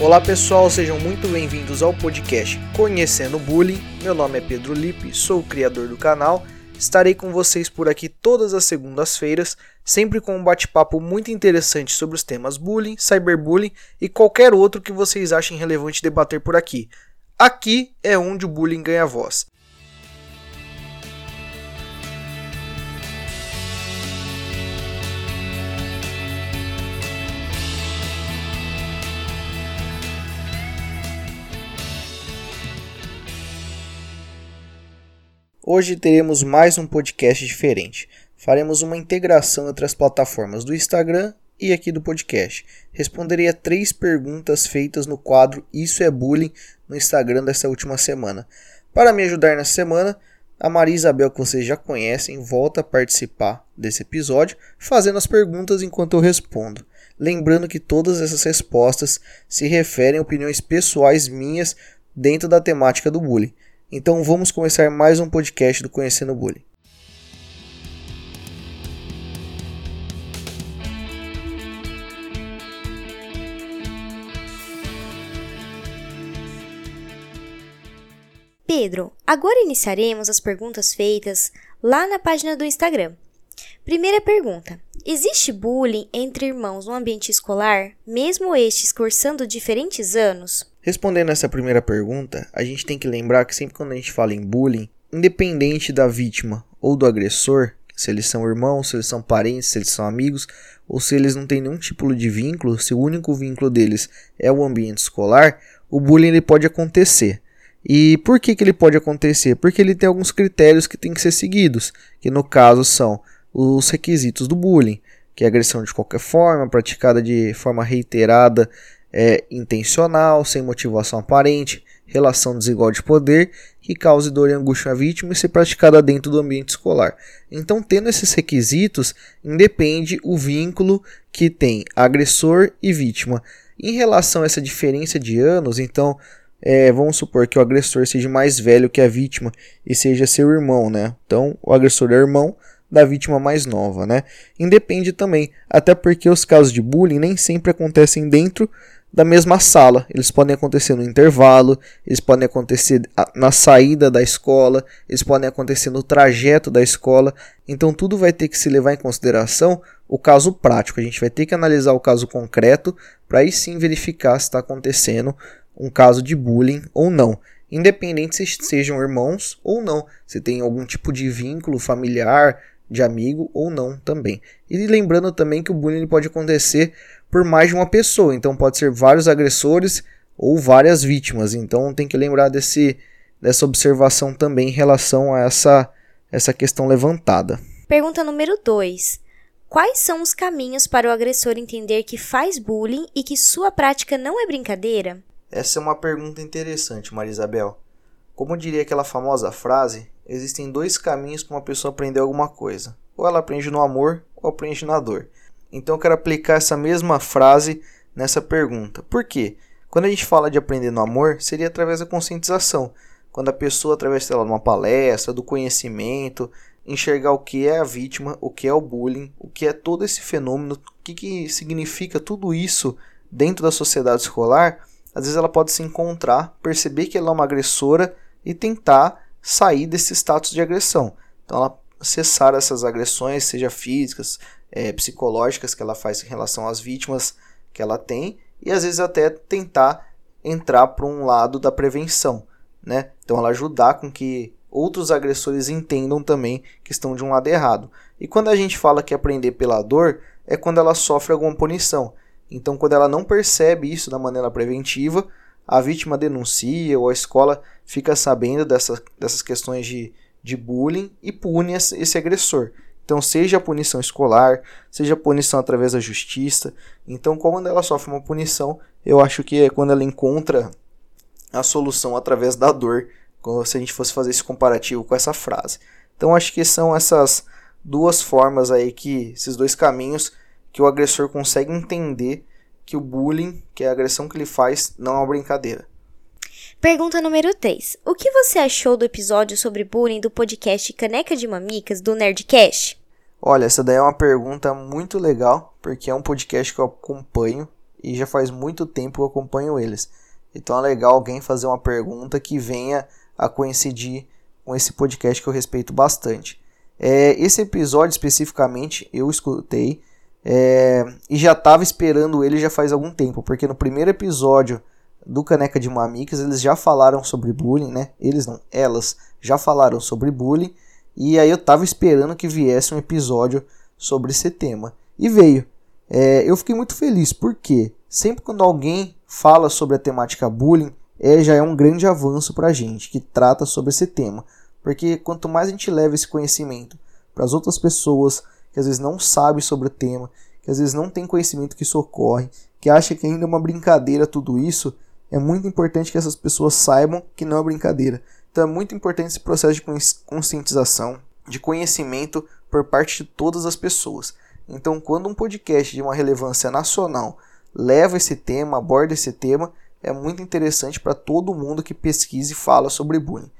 Olá pessoal, sejam muito bem-vindos ao podcast Conhecendo Bullying. Meu nome é Pedro Lipe, sou o criador do canal. Estarei com vocês por aqui todas as segundas-feiras, sempre com um bate-papo muito interessante sobre os temas bullying, cyberbullying e qualquer outro que vocês achem relevante debater por aqui. Aqui é onde o bullying ganha voz. Hoje teremos mais um podcast diferente. Faremos uma integração entre as plataformas do Instagram e aqui do podcast. Responderei a três perguntas feitas no quadro Isso é Bullying no Instagram dessa última semana. Para me ajudar nessa semana, a Maria Isabel, que vocês já conhecem, volta a participar desse episódio, fazendo as perguntas enquanto eu respondo. Lembrando que todas essas respostas se referem a opiniões pessoais minhas dentro da temática do bullying. Então vamos começar mais um podcast do Conhecendo o Bullying. Pedro, agora iniciaremos as perguntas feitas lá na página do Instagram. Primeira pergunta: Existe bullying entre irmãos no ambiente escolar, mesmo estes cursando diferentes anos? Respondendo essa primeira pergunta, a gente tem que lembrar que sempre quando a gente fala em bullying, independente da vítima ou do agressor, se eles são irmãos, se eles são parentes, se eles são amigos, ou se eles não têm nenhum tipo de vínculo, se o único vínculo deles é o ambiente escolar, o bullying ele pode acontecer. E por que, que ele pode acontecer? Porque ele tem alguns critérios que têm que ser seguidos, que no caso são os requisitos do bullying, que é agressão de qualquer forma, praticada de forma reiterada é, intencional, sem motivação aparente, relação desigual de poder que cause dor e angústia à vítima e ser praticada dentro do ambiente escolar. Então, tendo esses requisitos, independe o vínculo que tem agressor e vítima. Em relação a essa diferença de anos, então, é, vamos supor que o agressor seja mais velho que a vítima e seja seu irmão, né? Então, o agressor é irmão da vítima mais nova, né? Independe também, até porque os casos de bullying nem sempre acontecem dentro da mesma sala. Eles podem acontecer no intervalo, eles podem acontecer na saída da escola, eles podem acontecer no trajeto da escola. Então tudo vai ter que se levar em consideração o caso prático. A gente vai ter que analisar o caso concreto para aí sim verificar se está acontecendo um caso de bullying ou não. Independente se sejam irmãos ou não, se tem algum tipo de vínculo familiar, de amigo ou não também. E lembrando também que o bullying pode acontecer por mais de uma pessoa, então pode ser vários agressores ou várias vítimas. Então tem que lembrar desse, dessa observação também em relação a essa, essa questão levantada. Pergunta número 2. Quais são os caminhos para o agressor entender que faz bullying e que sua prática não é brincadeira? Essa é uma pergunta interessante, Marisabel. Como diria aquela famosa frase, existem dois caminhos para uma pessoa aprender alguma coisa. Ou ela aprende no amor ou aprende na dor. Então eu quero aplicar essa mesma frase nessa pergunta. Por quê? Quando a gente fala de aprender no amor, seria através da conscientização. Quando a pessoa, através de uma palestra, do conhecimento, enxergar o que é a vítima, o que é o bullying, o que é todo esse fenômeno, o que, que significa tudo isso dentro da sociedade escolar, às vezes ela pode se encontrar, perceber que ela é uma agressora e tentar sair desse status de agressão. Então ela cessar essas agressões, seja físicas, é, psicológicas que ela faz em relação às vítimas que ela tem e às vezes até tentar entrar para um lado da prevenção, né? Então ela ajudar com que outros agressores entendam também que estão de um lado errado. E quando a gente fala que aprender pela dor é quando ela sofre alguma punição. Então quando ela não percebe isso da maneira preventiva, a vítima denuncia ou a escola fica sabendo dessa, dessas questões de, de bullying e pune esse agressor. Então, seja a punição escolar, seja punição através da justiça. Então, quando ela sofre uma punição, eu acho que é quando ela encontra a solução através da dor, se a gente fosse fazer esse comparativo com essa frase. Então, acho que são essas duas formas aí que esses dois caminhos que o agressor consegue entender que o bullying, que é a agressão que ele faz, não é uma brincadeira. Pergunta número 3. O que você achou do episódio sobre bullying do podcast Caneca de Mamicas do Nerdcast? Olha, essa daí é uma pergunta muito legal, porque é um podcast que eu acompanho e já faz muito tempo que eu acompanho eles. Então é legal alguém fazer uma pergunta que venha a coincidir com esse podcast que eu respeito bastante. É, esse episódio especificamente eu escutei é, e já estava esperando ele já faz algum tempo, porque no primeiro episódio do Caneca de Mamicas eles já falaram sobre bullying, né? Eles não, elas já falaram sobre bullying e aí eu estava esperando que viesse um episódio sobre esse tema e veio. É, eu fiquei muito feliz porque sempre quando alguém fala sobre a temática bullying é, já é um grande avanço para a gente que trata sobre esse tema. Porque quanto mais a gente leva esse conhecimento para as outras pessoas que às vezes não sabem sobre o tema, que às vezes não tem conhecimento que isso ocorre, que acha que ainda é uma brincadeira tudo isso, é muito importante que essas pessoas saibam que não é brincadeira. Então é muito importante esse processo de conscientização, de conhecimento por parte de todas as pessoas. Então, quando um podcast de uma relevância nacional leva esse tema, aborda esse tema, é muito interessante para todo mundo que pesquisa e fala sobre bullying.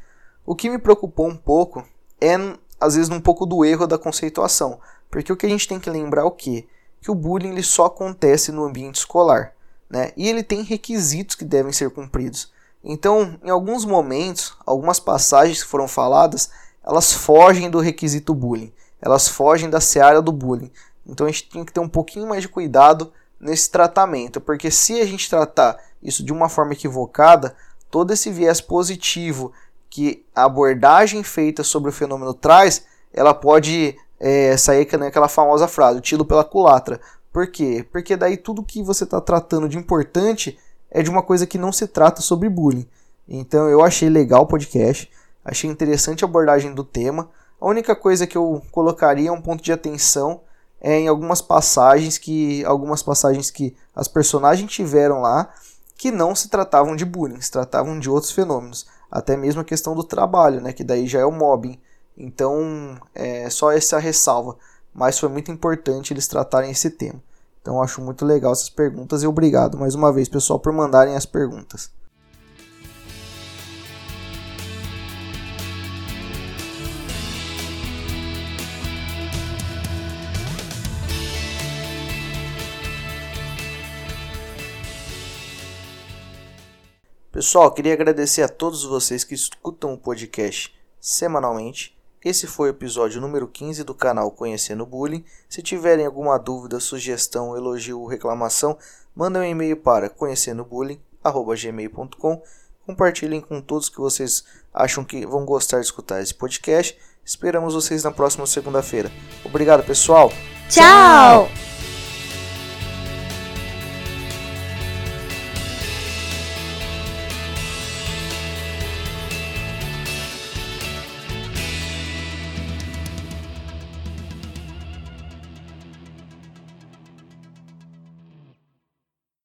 O que me preocupou um pouco é, às vezes, um pouco do erro da conceituação, porque o que a gente tem que lembrar é o quê? Que o bullying ele só acontece no ambiente escolar, né? E ele tem requisitos que devem ser cumpridos. Então, em alguns momentos, algumas passagens que foram faladas, elas fogem do requisito bullying, elas fogem da seara do bullying. Então a gente tem que ter um pouquinho mais de cuidado nesse tratamento, porque se a gente tratar isso de uma forma equivocada, todo esse viés positivo que a abordagem feita sobre o fenômeno traz, ela pode é, sair aquela famosa frase, tiro pela culatra. Por quê? Porque daí tudo que você está tratando de importante é de uma coisa que não se trata sobre bullying. Então eu achei legal o podcast, achei interessante a abordagem do tema. A única coisa que eu colocaria um ponto de atenção é em algumas passagens que algumas passagens que as personagens tiveram lá que não se tratavam de bullying, se tratavam de outros fenômenos, até mesmo a questão do trabalho, né, que daí já é o mobbing. Então, é só essa ressalva, mas foi muito importante eles tratarem esse tema. Então, acho muito legal essas perguntas e obrigado mais uma vez, pessoal, por mandarem as perguntas. Pessoal, queria agradecer a todos vocês que escutam o podcast semanalmente. Esse foi o episódio número 15 do canal Conhecendo Bullying. Se tiverem alguma dúvida, sugestão, elogio ou reclamação, mandem um e-mail para conhecendobullying@gmail.com. Compartilhem com todos que vocês acham que vão gostar de escutar esse podcast. Esperamos vocês na próxima segunda-feira. Obrigado, pessoal. Tchau.